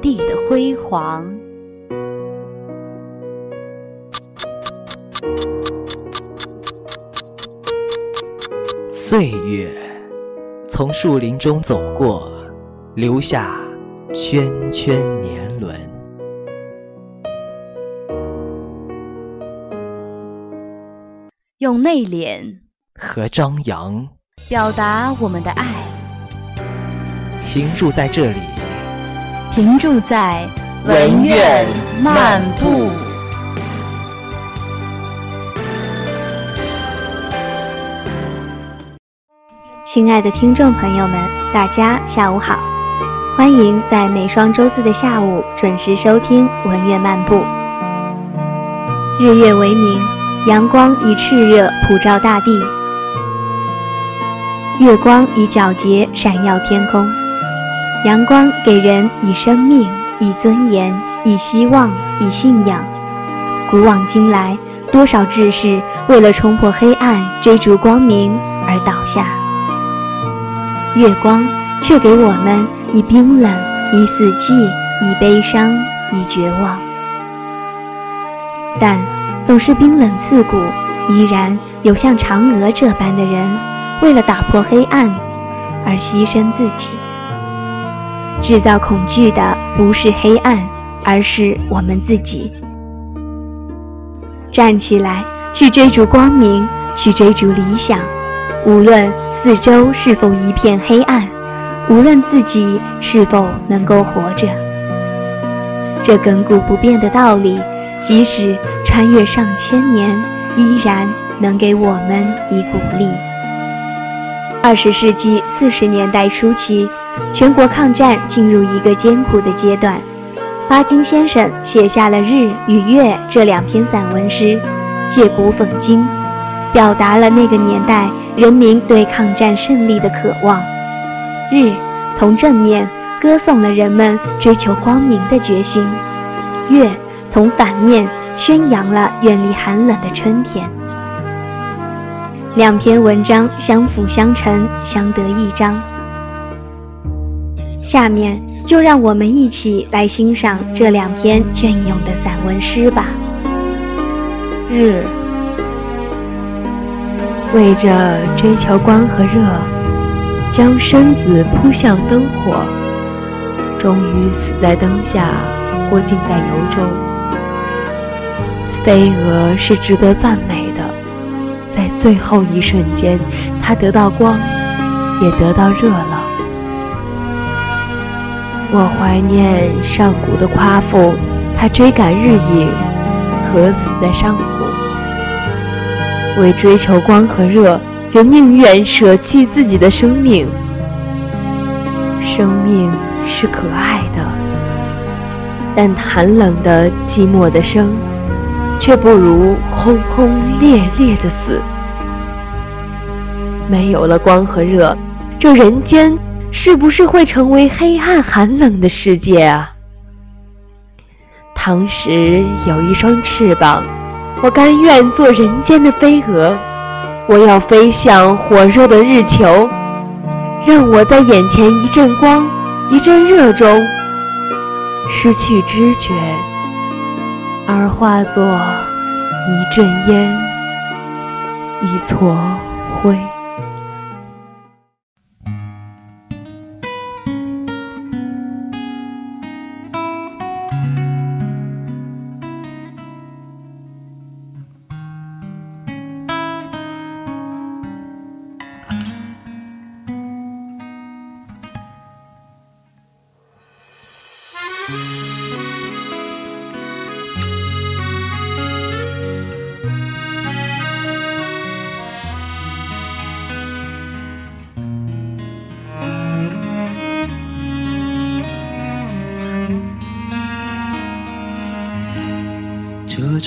地的辉煌。岁月从树林中走过，留下圈圈年轮。用内敛和张扬表达我们的爱，停驻在这里，停驻在文苑漫步。亲爱的听众朋友们，大家下午好，欢迎在每双周四的下午准时收听文苑漫步。日月为明，阳光以炽热普照大地，月光以皎洁闪耀天空。阳光给人以生命、以尊严、以希望、以信仰。古往今来，多少志士为了冲破黑暗、追逐光明而倒下。月光却给我们以冰冷，以死寂，以悲伤，以绝望。但总是冰冷刺骨，依然有像嫦娥这般的人，为了打破黑暗而牺牲自己。制造恐惧的不是黑暗，而是我们自己。站起来，去追逐光明，去追逐理想，无论。四周是否一片黑暗？无论自己是否能够活着，这亘古不变的道理，即使穿越上千年，依然能给我们以鼓励。二十世纪四十年代初期，全国抗战进入一个艰苦的阶段。巴金先生写下了《日》与《月》这两篇散文诗，借古讽今，表达了那个年代。人民对抗战胜利的渴望，日从正面歌颂了人们追求光明的决心，月从反面宣扬了远离寒冷的春天。两篇文章相辅相成，相得益彰。下面就让我们一起来欣赏这两篇隽永的散文诗吧。日。为着追求光和热，将身子扑向灯火，终于死在灯下或浸在油中。飞蛾是值得赞美的，在最后一瞬间，它得到光，也得到热了。我怀念上古的夸父，他追赶日影，渴死在上古。为追求光和热，人宁愿舍弃自己的生命。生命是可爱的，但寒冷的、寂寞的生，却不如轰轰烈烈的死。没有了光和热，这人间是不是会成为黑暗寒冷的世界啊？唐时有一双翅膀。我甘愿做人间的飞蛾，我要飞向火热的日球，让我在眼前一阵光、一阵热中失去知觉，而化作一阵烟、一撮灰。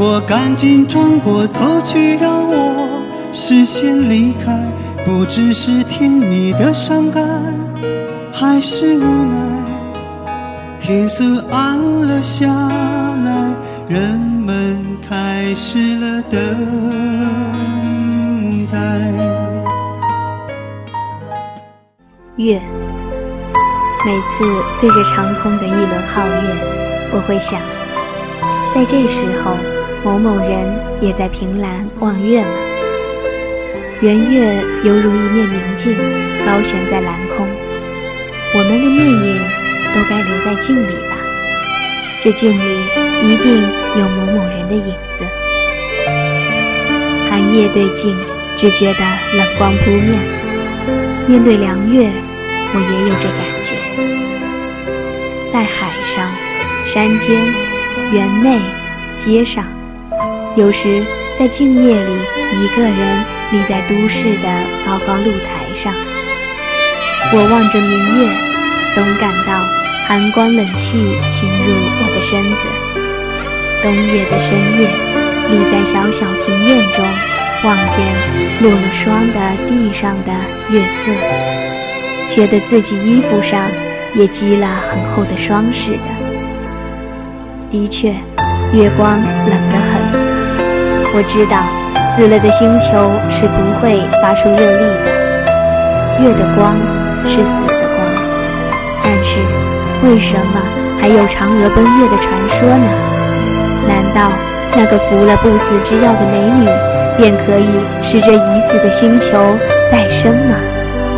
我赶紧转过头去，让我视线离开。不知是甜蜜的伤感，还是无奈。天色暗了下来，人们开始了等待。月，每次对着长空的一轮皓月，我会想，在这时候，某某人也在凭栏望月吗？圆月犹如一面明镜，高悬在蓝空，我们的命运都该留在镜里吧？这镜里一定有某某人的影子。寒夜对镜，只觉得冷光扑面；面对凉月。我也有这感觉，在海上、山间、园内、街上，有时在静夜里，一个人立在都市的高高露台上，我望着明月，总感到寒光冷气侵入我的身子。冬夜的深夜，立在小小庭院中，望见落了霜的地上的月色。觉得自己衣服上也积了很厚的霜似的。的确，月光冷得很。我知道，死了的星球是不会发出热力的。月的光是死的光。但是，为什么还有嫦娥奔月的传说呢？难道那个服了不死之药的美女，便可以使这已死的星球再生吗？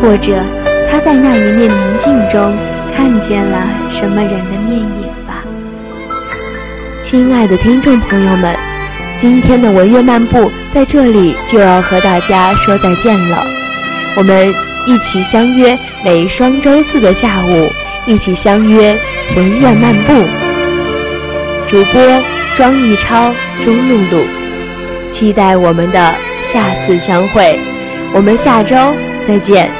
或者？她在那一面明镜中看见了什么人的面影吧？亲爱的听众朋友们，今天的文苑漫步在这里就要和大家说再见了。我们一起相约每双周四的下午，一起相约文苑漫步。主播庄逸超、朱露露，期待我们的下次相会。我们下周再见。